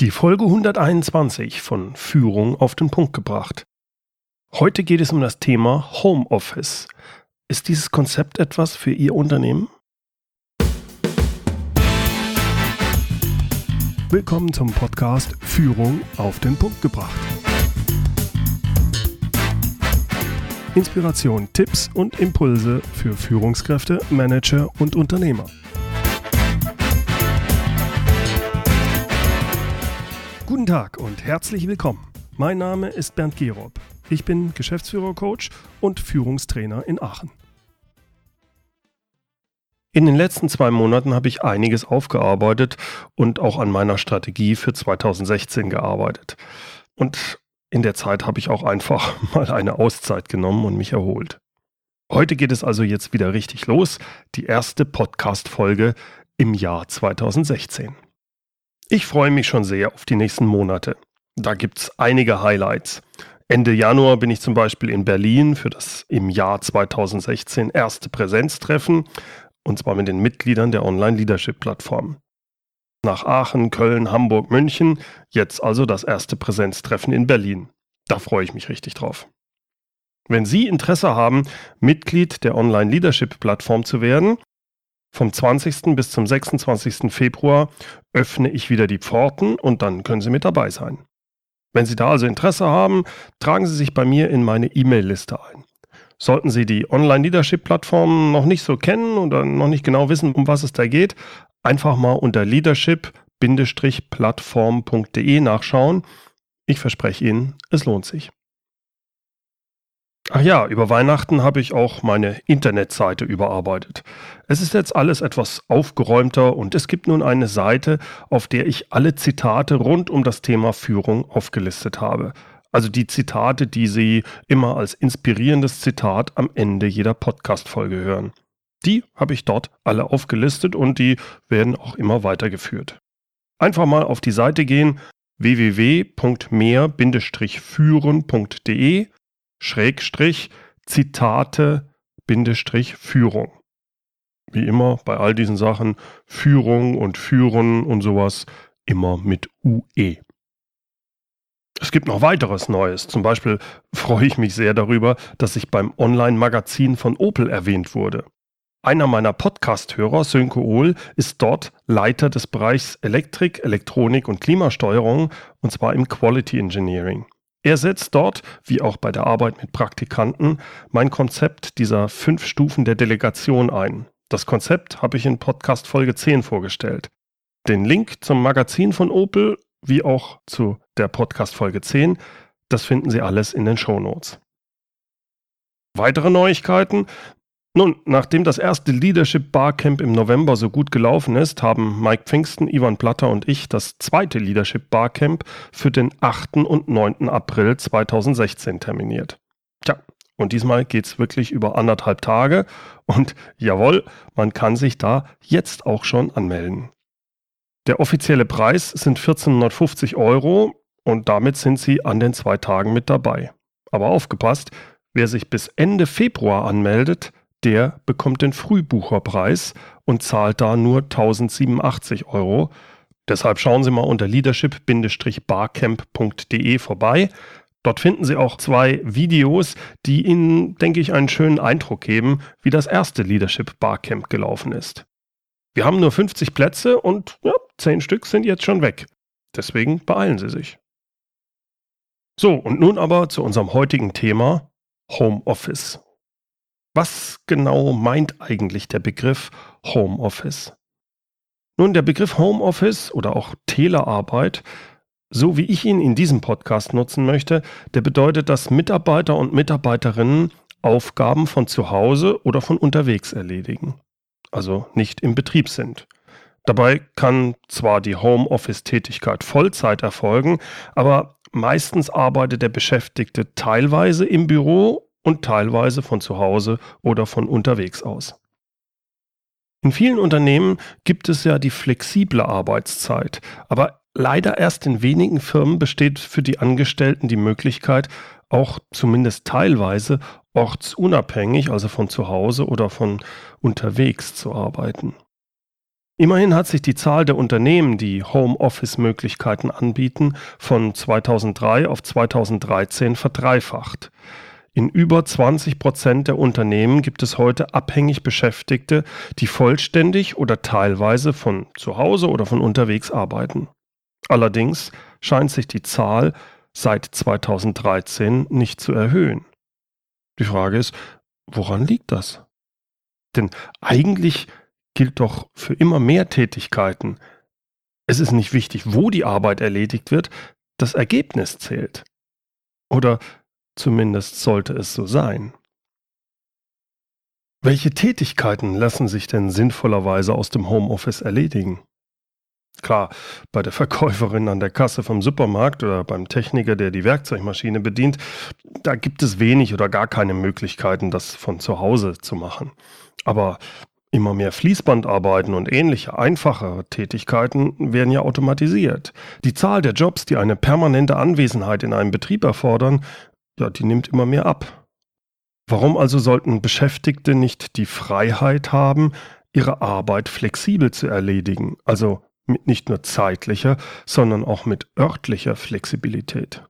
Die Folge 121 von Führung auf den Punkt gebracht. Heute geht es um das Thema Homeoffice. Ist dieses Konzept etwas für Ihr Unternehmen? Willkommen zum Podcast Führung auf den Punkt gebracht. Inspiration, Tipps und Impulse für Führungskräfte, Manager und Unternehmer. Guten Tag und herzlich willkommen. Mein Name ist Bernd Gerob. Ich bin Geschäftsführer-Coach und Führungstrainer in Aachen. In den letzten zwei Monaten habe ich einiges aufgearbeitet und auch an meiner Strategie für 2016 gearbeitet. Und in der Zeit habe ich auch einfach mal eine Auszeit genommen und mich erholt. Heute geht es also jetzt wieder richtig los, die erste Podcast-Folge im Jahr 2016. Ich freue mich schon sehr auf die nächsten Monate. Da gibt es einige Highlights. Ende Januar bin ich zum Beispiel in Berlin für das im Jahr 2016 erste Präsenztreffen, und zwar mit den Mitgliedern der Online-Leadership-Plattform. Nach Aachen, Köln, Hamburg, München, jetzt also das erste Präsenztreffen in Berlin. Da freue ich mich richtig drauf. Wenn Sie Interesse haben, Mitglied der Online-Leadership-Plattform zu werden, vom 20. bis zum 26. Februar öffne ich wieder die Pforten und dann können Sie mit dabei sein. Wenn Sie da also Interesse haben, tragen Sie sich bei mir in meine E-Mail-Liste ein. Sollten Sie die Online-Leadership-Plattform noch nicht so kennen oder noch nicht genau wissen, um was es da geht, einfach mal unter leadership-plattform.de nachschauen. Ich verspreche Ihnen, es lohnt sich. Ach ja, über Weihnachten habe ich auch meine Internetseite überarbeitet. Es ist jetzt alles etwas aufgeräumter und es gibt nun eine Seite, auf der ich alle Zitate rund um das Thema Führung aufgelistet habe. Also die Zitate, die Sie immer als inspirierendes Zitat am Ende jeder Podcast-Folge hören. Die habe ich dort alle aufgelistet und die werden auch immer weitergeführt. Einfach mal auf die Seite gehen www.mehr-führen.de Schrägstrich Zitate Bindestrich Führung. Wie immer bei all diesen Sachen Führung und Führen und sowas immer mit UE. Es gibt noch weiteres Neues. Zum Beispiel freue ich mich sehr darüber, dass ich beim Online-Magazin von Opel erwähnt wurde. Einer meiner Podcast-Hörer, Sönke Ohl, ist dort Leiter des Bereichs Elektrik, Elektronik und Klimasteuerung und zwar im Quality Engineering. Er setzt dort, wie auch bei der Arbeit mit Praktikanten, mein Konzept dieser fünf Stufen der Delegation ein. Das Konzept habe ich in Podcast Folge 10 vorgestellt. Den Link zum Magazin von Opel, wie auch zu der Podcast Folge 10, das finden Sie alles in den Show Notes. Weitere Neuigkeiten. Nun, nachdem das erste Leadership Barcamp im November so gut gelaufen ist, haben Mike Pfingsten, Ivan Platter und ich das zweite Leadership Barcamp für den 8. und 9. April 2016 terminiert. Tja, und diesmal geht es wirklich über anderthalb Tage und jawohl, man kann sich da jetzt auch schon anmelden. Der offizielle Preis sind 1450 Euro und damit sind Sie an den zwei Tagen mit dabei. Aber aufgepasst, wer sich bis Ende Februar anmeldet, der bekommt den Frühbucherpreis und zahlt da nur 1087 Euro. Deshalb schauen Sie mal unter leadership-barcamp.de vorbei. Dort finden Sie auch zwei Videos, die Ihnen, denke ich, einen schönen Eindruck geben, wie das erste Leadership Barcamp gelaufen ist. Wir haben nur 50 Plätze und ja, 10 Stück sind jetzt schon weg. Deswegen beeilen Sie sich. So, und nun aber zu unserem heutigen Thema Homeoffice. Was genau meint eigentlich der Begriff Homeoffice? Nun, der Begriff Homeoffice oder auch Telearbeit, so wie ich ihn in diesem Podcast nutzen möchte, der bedeutet, dass Mitarbeiter und Mitarbeiterinnen Aufgaben von zu Hause oder von unterwegs erledigen, also nicht im Betrieb sind. Dabei kann zwar die Homeoffice-Tätigkeit Vollzeit erfolgen, aber meistens arbeitet der Beschäftigte teilweise im Büro und teilweise von zu Hause oder von unterwegs aus. In vielen Unternehmen gibt es ja die flexible Arbeitszeit, aber leider erst in wenigen Firmen besteht für die Angestellten die Möglichkeit, auch zumindest teilweise ortsunabhängig, also von zu Hause oder von unterwegs zu arbeiten. Immerhin hat sich die Zahl der Unternehmen, die Homeoffice-Möglichkeiten anbieten, von 2003 auf 2013 verdreifacht. In über 20 Prozent der Unternehmen gibt es heute abhängig Beschäftigte, die vollständig oder teilweise von zu Hause oder von unterwegs arbeiten. Allerdings scheint sich die Zahl seit 2013 nicht zu erhöhen. Die Frage ist, woran liegt das? Denn eigentlich gilt doch für immer mehr Tätigkeiten. Es ist nicht wichtig, wo die Arbeit erledigt wird, das Ergebnis zählt. Oder zumindest sollte es so sein. Welche Tätigkeiten lassen sich denn sinnvollerweise aus dem Homeoffice erledigen? Klar, bei der Verkäuferin an der Kasse vom Supermarkt oder beim Techniker, der die Werkzeugmaschine bedient, da gibt es wenig oder gar keine Möglichkeiten, das von zu Hause zu machen. Aber Immer mehr Fließbandarbeiten und ähnliche einfachere Tätigkeiten werden ja automatisiert. Die Zahl der Jobs, die eine permanente Anwesenheit in einem Betrieb erfordern, ja, die nimmt immer mehr ab. Warum also sollten Beschäftigte nicht die Freiheit haben, ihre Arbeit flexibel zu erledigen, also mit nicht nur zeitlicher, sondern auch mit örtlicher Flexibilität?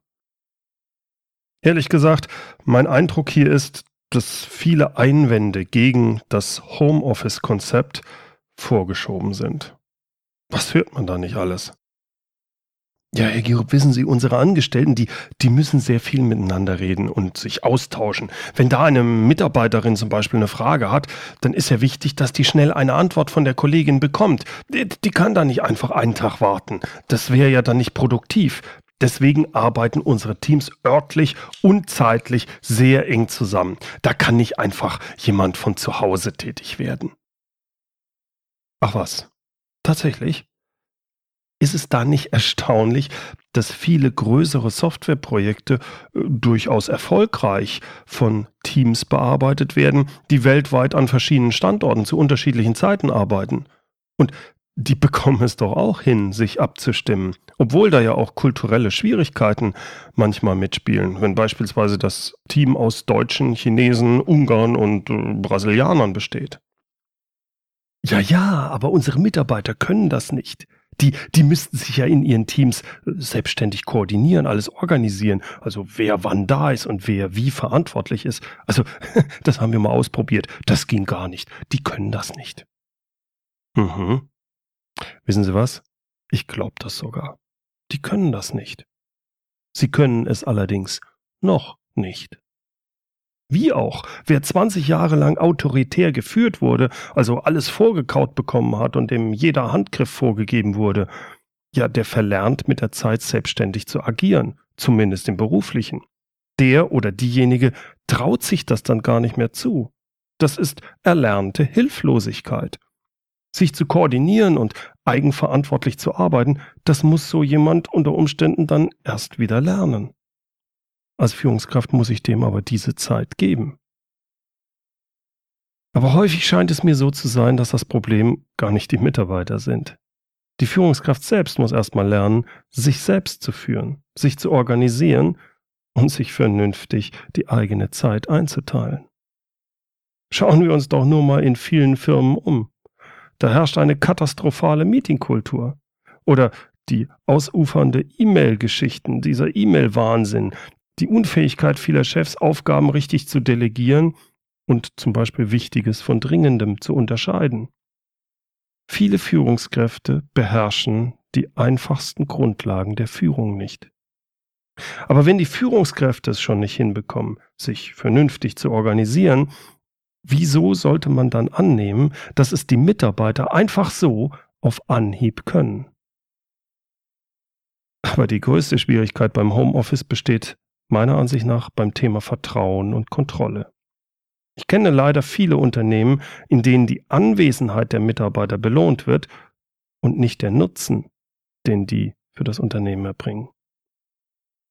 Ehrlich gesagt, mein Eindruck hier ist, dass viele Einwände gegen das Homeoffice-Konzept vorgeschoben sind. Was hört man da nicht alles? Ja, Herr Gerob, wissen Sie, unsere Angestellten, die, die müssen sehr viel miteinander reden und sich austauschen. Wenn da eine Mitarbeiterin zum Beispiel eine Frage hat, dann ist ja wichtig, dass die schnell eine Antwort von der Kollegin bekommt. Die, die kann da nicht einfach einen Tag warten. Das wäre ja dann nicht produktiv. Deswegen arbeiten unsere Teams örtlich und zeitlich sehr eng zusammen. Da kann nicht einfach jemand von zu Hause tätig werden. Ach was, tatsächlich? Ist es da nicht erstaunlich, dass viele größere Softwareprojekte äh, durchaus erfolgreich von Teams bearbeitet werden, die weltweit an verschiedenen Standorten zu unterschiedlichen Zeiten arbeiten? Und die bekommen es doch auch hin, sich abzustimmen, obwohl da ja auch kulturelle Schwierigkeiten manchmal mitspielen, wenn beispielsweise das Team aus Deutschen, Chinesen, Ungarn und äh, Brasilianern besteht. Ja, ja, aber unsere Mitarbeiter können das nicht. Die, die müssten sich ja in ihren Teams äh, selbstständig koordinieren, alles organisieren. Also wer wann da ist und wer wie verantwortlich ist. Also das haben wir mal ausprobiert. Das ging gar nicht. Die können das nicht. Mhm. Wissen Sie was? Ich glaube das sogar. Die können das nicht. Sie können es allerdings noch nicht. Wie auch, wer 20 Jahre lang autoritär geführt wurde, also alles vorgekaut bekommen hat und dem jeder Handgriff vorgegeben wurde, ja, der verlernt mit der Zeit selbstständig zu agieren, zumindest im beruflichen. Der oder diejenige traut sich das dann gar nicht mehr zu. Das ist erlernte Hilflosigkeit. Sich zu koordinieren und eigenverantwortlich zu arbeiten, das muss so jemand unter Umständen dann erst wieder lernen. Als Führungskraft muss ich dem aber diese Zeit geben. Aber häufig scheint es mir so zu sein, dass das Problem gar nicht die Mitarbeiter sind. Die Führungskraft selbst muss erstmal lernen, sich selbst zu führen, sich zu organisieren und sich vernünftig die eigene Zeit einzuteilen. Schauen wir uns doch nur mal in vielen Firmen um. Da herrscht eine katastrophale Meetingkultur. Oder die ausufernde E-Mail-Geschichten, dieser E-Mail-Wahnsinn, die Unfähigkeit vieler Chefs, Aufgaben richtig zu delegieren und zum Beispiel Wichtiges von Dringendem zu unterscheiden. Viele Führungskräfte beherrschen die einfachsten Grundlagen der Führung nicht. Aber wenn die Führungskräfte es schon nicht hinbekommen, sich vernünftig zu organisieren, Wieso sollte man dann annehmen, dass es die Mitarbeiter einfach so auf Anhieb können? Aber die größte Schwierigkeit beim Homeoffice besteht meiner Ansicht nach beim Thema Vertrauen und Kontrolle. Ich kenne leider viele Unternehmen, in denen die Anwesenheit der Mitarbeiter belohnt wird und nicht der Nutzen, den die für das Unternehmen erbringen.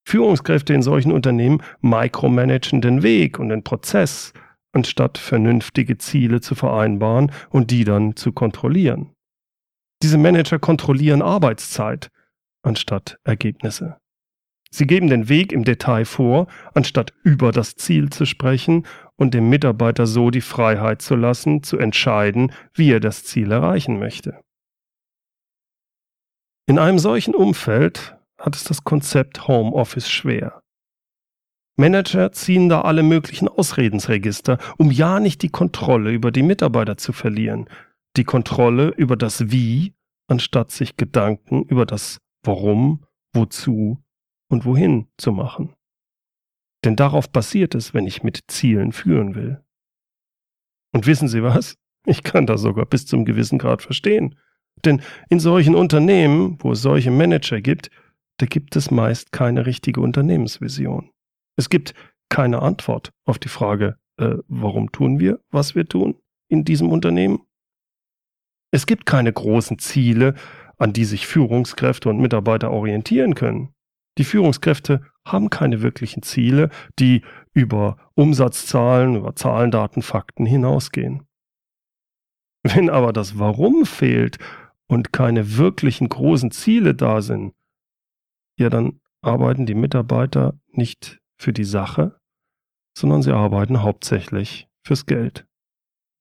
Führungskräfte in solchen Unternehmen micromanagen den Weg und den Prozess anstatt vernünftige Ziele zu vereinbaren und die dann zu kontrollieren. Diese Manager kontrollieren Arbeitszeit anstatt Ergebnisse. Sie geben den Weg im Detail vor, anstatt über das Ziel zu sprechen und dem Mitarbeiter so die Freiheit zu lassen, zu entscheiden, wie er das Ziel erreichen möchte. In einem solchen Umfeld hat es das Konzept Homeoffice schwer. Manager ziehen da alle möglichen Ausredensregister, um ja nicht die Kontrolle über die Mitarbeiter zu verlieren, die Kontrolle über das Wie, anstatt sich Gedanken über das Warum, Wozu und Wohin zu machen. Denn darauf basiert es, wenn ich mit Zielen führen will. Und wissen Sie was? Ich kann das sogar bis zum gewissen Grad verstehen. Denn in solchen Unternehmen, wo es solche Manager gibt, da gibt es meist keine richtige Unternehmensvision. Es gibt keine Antwort auf die Frage, äh, warum tun wir, was wir tun in diesem Unternehmen? Es gibt keine großen Ziele, an die sich Führungskräfte und Mitarbeiter orientieren können. Die Führungskräfte haben keine wirklichen Ziele, die über Umsatzzahlen, über Zahlen, Daten, Fakten hinausgehen. Wenn aber das Warum fehlt und keine wirklichen großen Ziele da sind, ja, dann arbeiten die Mitarbeiter nicht für die Sache, sondern sie arbeiten hauptsächlich fürs Geld.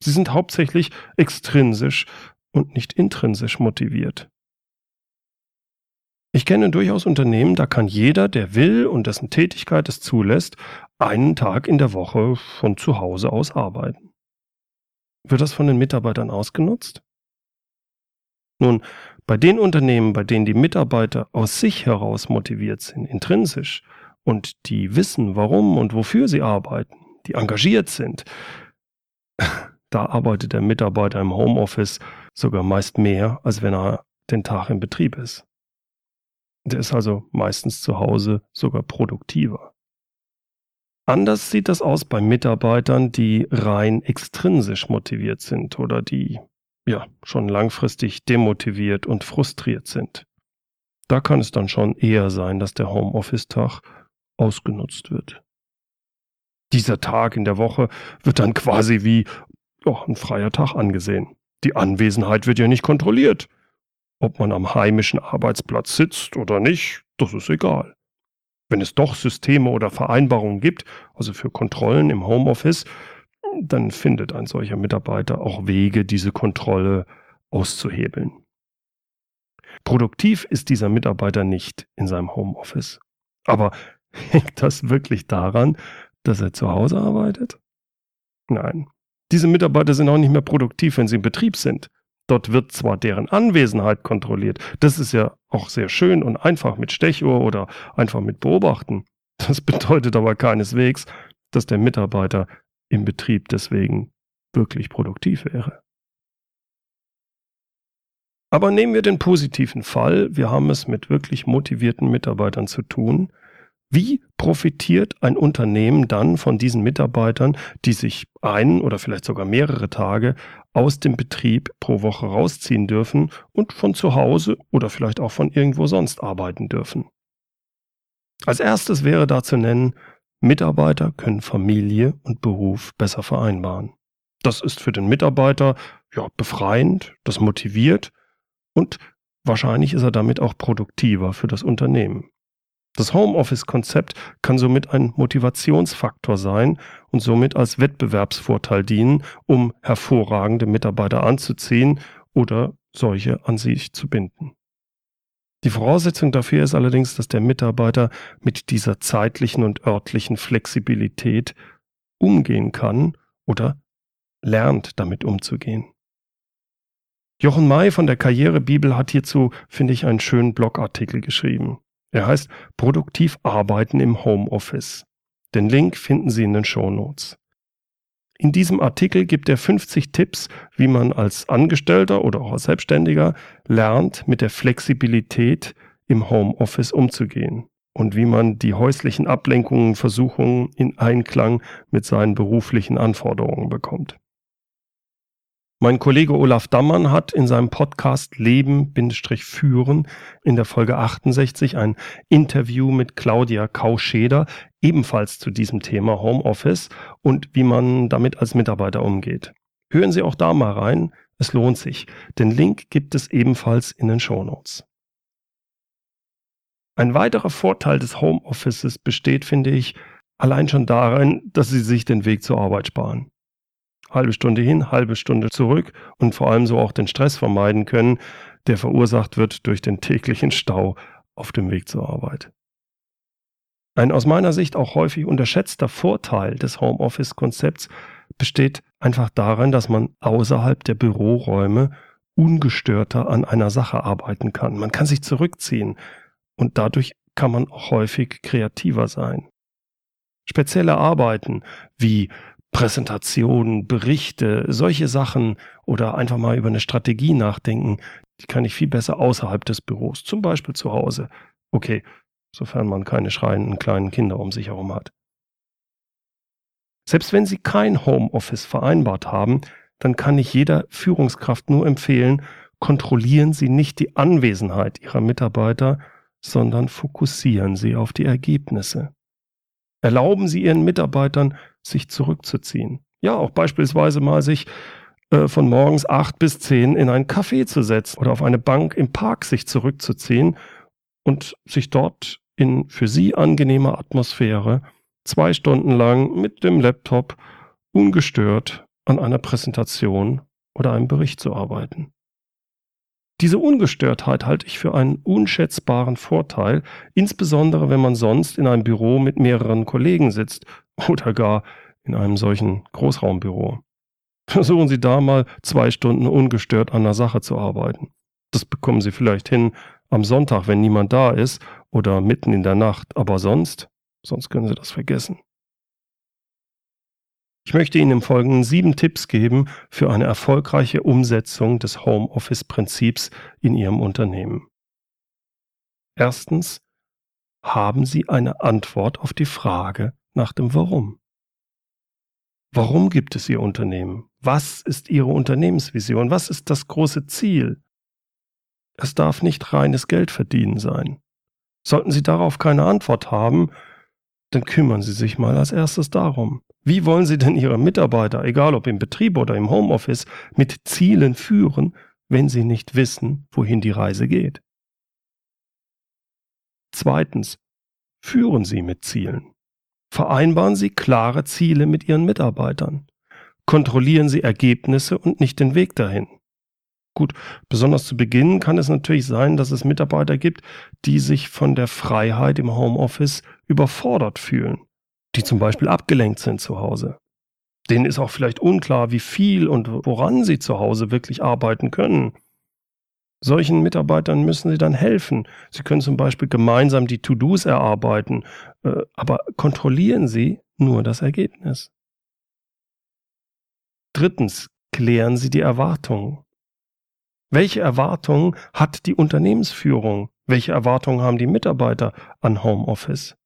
Sie sind hauptsächlich extrinsisch und nicht intrinsisch motiviert. Ich kenne durchaus Unternehmen, da kann jeder, der will und dessen Tätigkeit es zulässt, einen Tag in der Woche von zu Hause aus arbeiten. Wird das von den Mitarbeitern ausgenutzt? Nun, bei den Unternehmen, bei denen die Mitarbeiter aus sich heraus motiviert sind, intrinsisch, und die wissen, warum und wofür sie arbeiten, die engagiert sind, da arbeitet der Mitarbeiter im Homeoffice sogar meist mehr, als wenn er den Tag im Betrieb ist. Der ist also meistens zu Hause sogar produktiver. Anders sieht das aus bei Mitarbeitern, die rein extrinsisch motiviert sind oder die ja schon langfristig demotiviert und frustriert sind. Da kann es dann schon eher sein, dass der Homeoffice-Tag ausgenutzt wird. Dieser Tag in der Woche wird dann quasi wie oh, ein freier Tag angesehen. Die Anwesenheit wird ja nicht kontrolliert. Ob man am heimischen Arbeitsplatz sitzt oder nicht, das ist egal. Wenn es doch Systeme oder Vereinbarungen gibt, also für Kontrollen im Homeoffice, dann findet ein solcher Mitarbeiter auch Wege, diese Kontrolle auszuhebeln. Produktiv ist dieser Mitarbeiter nicht in seinem Homeoffice. Aber hängt das wirklich daran, dass er zu Hause arbeitet? Nein. Diese Mitarbeiter sind auch nicht mehr produktiv, wenn sie im Betrieb sind. Dort wird zwar deren Anwesenheit kontrolliert, das ist ja auch sehr schön und einfach mit Stechuhr oder einfach mit Beobachten. Das bedeutet aber keineswegs, dass der Mitarbeiter im Betrieb deswegen wirklich produktiv wäre. Aber nehmen wir den positiven Fall, wir haben es mit wirklich motivierten Mitarbeitern zu tun. Wie profitiert ein Unternehmen dann von diesen Mitarbeitern, die sich einen oder vielleicht sogar mehrere Tage aus dem Betrieb pro Woche rausziehen dürfen und von zu Hause oder vielleicht auch von irgendwo sonst arbeiten dürfen? Als erstes wäre da zu nennen Mitarbeiter können Familie und Beruf besser vereinbaren. Das ist für den Mitarbeiter ja, befreiend, das motiviert und wahrscheinlich ist er damit auch produktiver für das Unternehmen. Das Homeoffice-Konzept kann somit ein Motivationsfaktor sein und somit als Wettbewerbsvorteil dienen, um hervorragende Mitarbeiter anzuziehen oder solche an sich zu binden. Die Voraussetzung dafür ist allerdings, dass der Mitarbeiter mit dieser zeitlichen und örtlichen Flexibilität umgehen kann oder lernt damit umzugehen. Jochen May von der Karrierebibel hat hierzu, finde ich, einen schönen Blogartikel geschrieben. Er heißt Produktiv arbeiten im Homeoffice. Den Link finden Sie in den Show Notes. In diesem Artikel gibt er 50 Tipps, wie man als Angestellter oder auch als Selbstständiger lernt, mit der Flexibilität im Homeoffice umzugehen und wie man die häuslichen Ablenkungen, Versuchungen in Einklang mit seinen beruflichen Anforderungen bekommt. Mein Kollege Olaf Dammann hat in seinem Podcast Leben-Führen in der Folge 68 ein Interview mit Claudia Kauscheder ebenfalls zu diesem Thema Homeoffice und wie man damit als Mitarbeiter umgeht. Hören Sie auch da mal rein, es lohnt sich. Den Link gibt es ebenfalls in den Shownotes. Ein weiterer Vorteil des Homeoffices besteht, finde ich, allein schon darin, dass Sie sich den Weg zur Arbeit sparen halbe Stunde hin, halbe Stunde zurück und vor allem so auch den Stress vermeiden können, der verursacht wird durch den täglichen Stau auf dem Weg zur Arbeit. Ein aus meiner Sicht auch häufig unterschätzter Vorteil des Homeoffice-Konzepts besteht einfach darin, dass man außerhalb der Büroräume ungestörter an einer Sache arbeiten kann. Man kann sich zurückziehen und dadurch kann man auch häufig kreativer sein. Spezielle Arbeiten wie Präsentationen, Berichte, solche Sachen oder einfach mal über eine Strategie nachdenken, die kann ich viel besser außerhalb des Büros, zum Beispiel zu Hause. Okay, sofern man keine schreienden kleinen Kinder um sich herum hat. Selbst wenn Sie kein Homeoffice vereinbart haben, dann kann ich jeder Führungskraft nur empfehlen, kontrollieren Sie nicht die Anwesenheit Ihrer Mitarbeiter, sondern fokussieren Sie auf die Ergebnisse. Erlauben Sie Ihren Mitarbeitern, sich zurückzuziehen. Ja, auch beispielsweise mal sich äh, von morgens acht bis zehn in ein Café zu setzen oder auf eine Bank im Park sich zurückzuziehen und sich dort in für Sie angenehmer Atmosphäre zwei Stunden lang mit dem Laptop ungestört an einer Präsentation oder einem Bericht zu arbeiten. Diese Ungestörtheit halte ich für einen unschätzbaren Vorteil, insbesondere wenn man sonst in einem Büro mit mehreren Kollegen sitzt oder gar in einem solchen Großraumbüro. Versuchen Sie da mal zwei Stunden ungestört an der Sache zu arbeiten. Das bekommen Sie vielleicht hin am Sonntag, wenn niemand da ist oder mitten in der Nacht, aber sonst, sonst können Sie das vergessen. Ich möchte Ihnen im Folgenden sieben Tipps geben für eine erfolgreiche Umsetzung des Homeoffice-Prinzips in Ihrem Unternehmen. Erstens, haben Sie eine Antwort auf die Frage nach dem Warum. Warum gibt es Ihr Unternehmen? Was ist Ihre Unternehmensvision? Was ist das große Ziel? Es darf nicht reines Geldverdienen sein. Sollten Sie darauf keine Antwort haben, dann kümmern Sie sich mal als erstes darum. Wie wollen Sie denn Ihre Mitarbeiter, egal ob im Betrieb oder im Homeoffice, mit Zielen führen, wenn Sie nicht wissen, wohin die Reise geht? Zweitens, führen Sie mit Zielen. Vereinbaren Sie klare Ziele mit Ihren Mitarbeitern. Kontrollieren Sie Ergebnisse und nicht den Weg dahin. Gut, besonders zu Beginn kann es natürlich sein, dass es Mitarbeiter gibt, die sich von der Freiheit im Homeoffice überfordert fühlen die zum Beispiel abgelenkt sind zu Hause. Denen ist auch vielleicht unklar, wie viel und woran sie zu Hause wirklich arbeiten können. Solchen Mitarbeitern müssen Sie dann helfen. Sie können zum Beispiel gemeinsam die To-Dos erarbeiten, äh, aber kontrollieren Sie nur das Ergebnis. Drittens, klären Sie die Erwartungen. Welche Erwartungen hat die Unternehmensführung? Welche Erwartungen haben die Mitarbeiter an Homeoffice?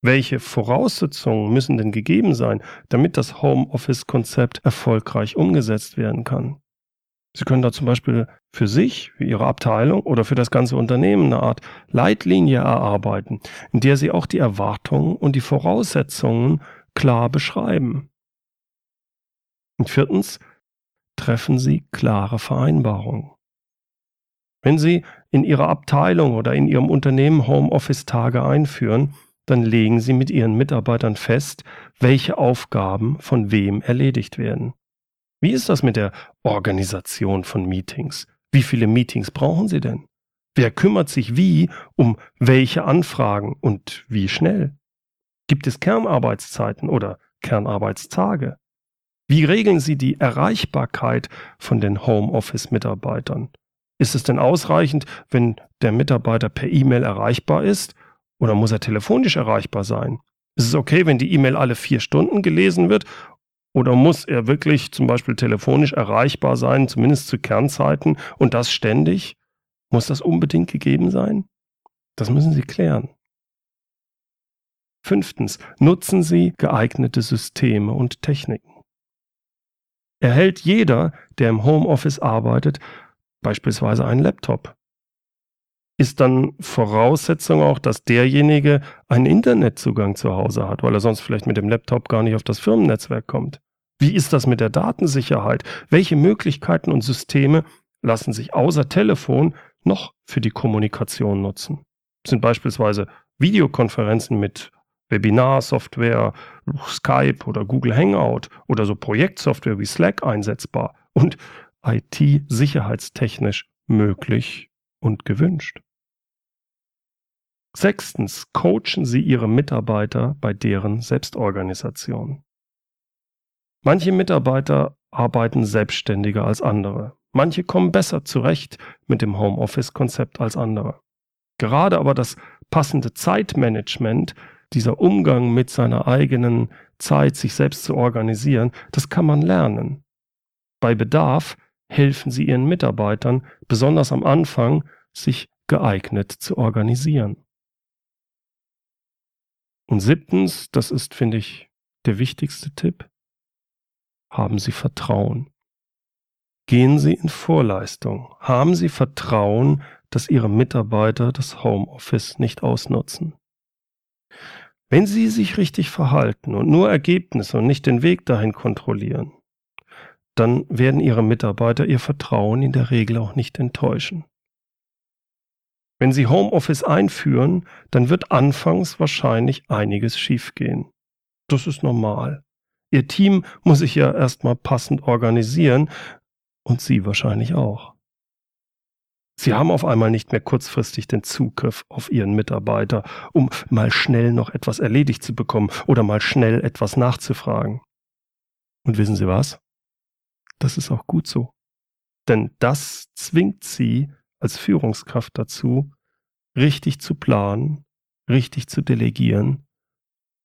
Welche Voraussetzungen müssen denn gegeben sein, damit das Homeoffice-Konzept erfolgreich umgesetzt werden kann? Sie können da zum Beispiel für sich, für Ihre Abteilung oder für das ganze Unternehmen eine Art Leitlinie erarbeiten, in der Sie auch die Erwartungen und die Voraussetzungen klar beschreiben. Und viertens, treffen Sie klare Vereinbarungen. Wenn Sie in Ihrer Abteilung oder in Ihrem Unternehmen Homeoffice-Tage einführen, dann legen Sie mit Ihren Mitarbeitern fest, welche Aufgaben von wem erledigt werden. Wie ist das mit der Organisation von Meetings? Wie viele Meetings brauchen Sie denn? Wer kümmert sich wie um welche Anfragen und wie schnell? Gibt es Kernarbeitszeiten oder Kernarbeitstage? Wie regeln Sie die Erreichbarkeit von den Homeoffice-Mitarbeitern? Ist es denn ausreichend, wenn der Mitarbeiter per E-Mail erreichbar ist oder muss er telefonisch erreichbar sein? Ist es okay, wenn die E-Mail alle vier Stunden gelesen wird? Oder muss er wirklich zum Beispiel telefonisch erreichbar sein, zumindest zu Kernzeiten und das ständig? Muss das unbedingt gegeben sein? Das müssen Sie klären. Fünftens, nutzen Sie geeignete Systeme und Techniken. Erhält jeder, der im Homeoffice arbeitet, beispielsweise einen Laptop? Ist dann Voraussetzung auch, dass derjenige einen Internetzugang zu Hause hat, weil er sonst vielleicht mit dem Laptop gar nicht auf das Firmennetzwerk kommt. Wie ist das mit der Datensicherheit? Welche Möglichkeiten und Systeme lassen sich außer Telefon noch für die Kommunikation nutzen? Sind beispielsweise Videokonferenzen mit Webinar-Software, Skype oder Google Hangout oder so Projektsoftware wie Slack einsetzbar und IT-sicherheitstechnisch möglich und gewünscht. Sechstens, coachen Sie Ihre Mitarbeiter bei deren Selbstorganisation. Manche Mitarbeiter arbeiten selbstständiger als andere. Manche kommen besser zurecht mit dem Homeoffice-Konzept als andere. Gerade aber das passende Zeitmanagement, dieser Umgang mit seiner eigenen Zeit, sich selbst zu organisieren, das kann man lernen. Bei Bedarf helfen Sie Ihren Mitarbeitern, besonders am Anfang, sich geeignet zu organisieren. Und siebtens, das ist, finde ich, der wichtigste Tipp, haben Sie Vertrauen. Gehen Sie in Vorleistung. Haben Sie Vertrauen, dass Ihre Mitarbeiter das Homeoffice nicht ausnutzen. Wenn Sie sich richtig verhalten und nur Ergebnisse und nicht den Weg dahin kontrollieren, dann werden Ihre Mitarbeiter Ihr Vertrauen in der Regel auch nicht enttäuschen. Wenn Sie Homeoffice einführen, dann wird anfangs wahrscheinlich einiges schiefgehen. Das ist normal. Ihr Team muss sich ja erstmal passend organisieren und Sie wahrscheinlich auch. Sie haben auf einmal nicht mehr kurzfristig den Zugriff auf Ihren Mitarbeiter, um mal schnell noch etwas erledigt zu bekommen oder mal schnell etwas nachzufragen. Und wissen Sie was? Das ist auch gut so. Denn das zwingt Sie als Führungskraft dazu, richtig zu planen, richtig zu delegieren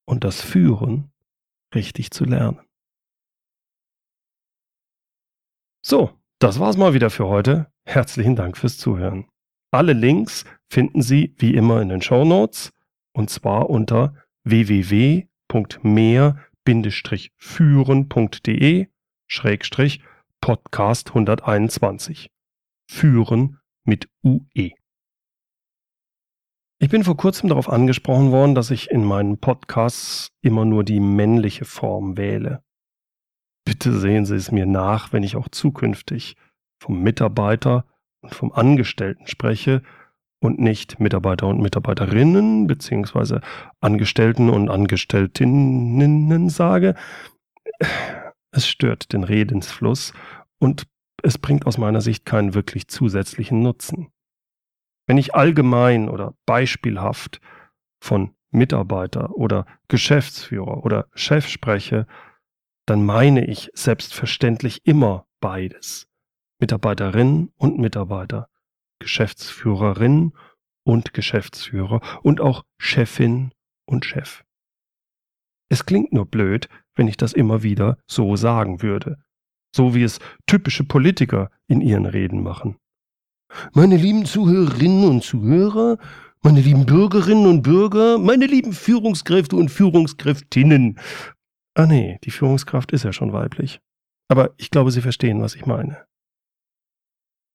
und das Führen richtig zu lernen. So, das war's mal wieder für heute. Herzlichen Dank fürs Zuhören. Alle Links finden Sie wie immer in den Show Notes und zwar unter www.mehr-führen.de Schrägstrich Podcast 121. Führen mit UE. Ich bin vor kurzem darauf angesprochen worden, dass ich in meinen Podcasts immer nur die männliche Form wähle. Bitte sehen Sie es mir nach, wenn ich auch zukünftig vom Mitarbeiter und vom Angestellten spreche und nicht Mitarbeiter und Mitarbeiterinnen beziehungsweise Angestellten und Angestelltinnen sage. Es stört den Redensfluss und es bringt aus meiner Sicht keinen wirklich zusätzlichen Nutzen. Wenn ich allgemein oder beispielhaft von Mitarbeiter oder Geschäftsführer oder Chef spreche, dann meine ich selbstverständlich immer beides. Mitarbeiterinnen und Mitarbeiter, Geschäftsführerinnen und Geschäftsführer und auch Chefin und Chef. Es klingt nur blöd, wenn ich das immer wieder so sagen würde, so wie es typische Politiker in ihren Reden machen. Meine lieben Zuhörerinnen und Zuhörer, meine lieben Bürgerinnen und Bürger, meine lieben Führungskräfte und Führungskräftinnen, Ah nee, die Führungskraft ist ja schon weiblich. Aber ich glaube, Sie verstehen, was ich meine.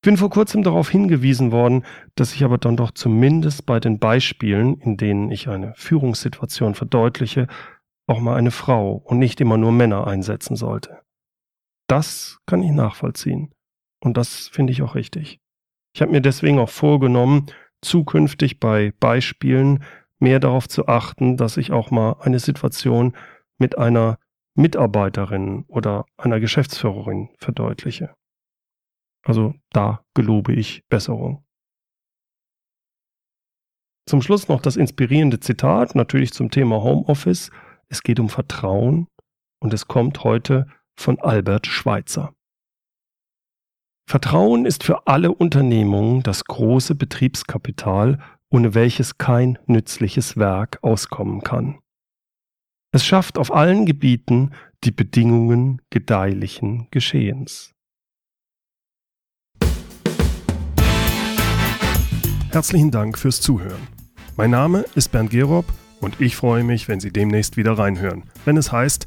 Ich bin vor kurzem darauf hingewiesen worden, dass ich aber dann doch zumindest bei den Beispielen, in denen ich eine Führungssituation verdeutliche, auch mal eine Frau und nicht immer nur Männer einsetzen sollte. Das kann ich nachvollziehen. Und das finde ich auch richtig. Ich habe mir deswegen auch vorgenommen, zukünftig bei Beispielen mehr darauf zu achten, dass ich auch mal eine Situation mit einer Mitarbeiterin oder einer Geschäftsführerin verdeutliche. Also da gelobe ich Besserung. Zum Schluss noch das inspirierende Zitat, natürlich zum Thema Homeoffice. Es geht um Vertrauen und es kommt heute von Albert Schweitzer. Vertrauen ist für alle Unternehmungen das große Betriebskapital, ohne welches kein nützliches Werk auskommen kann. Es schafft auf allen Gebieten die Bedingungen gedeihlichen Geschehens. Herzlichen Dank fürs Zuhören. Mein Name ist Bernd Gerob und ich freue mich, wenn Sie demnächst wieder reinhören, wenn es heißt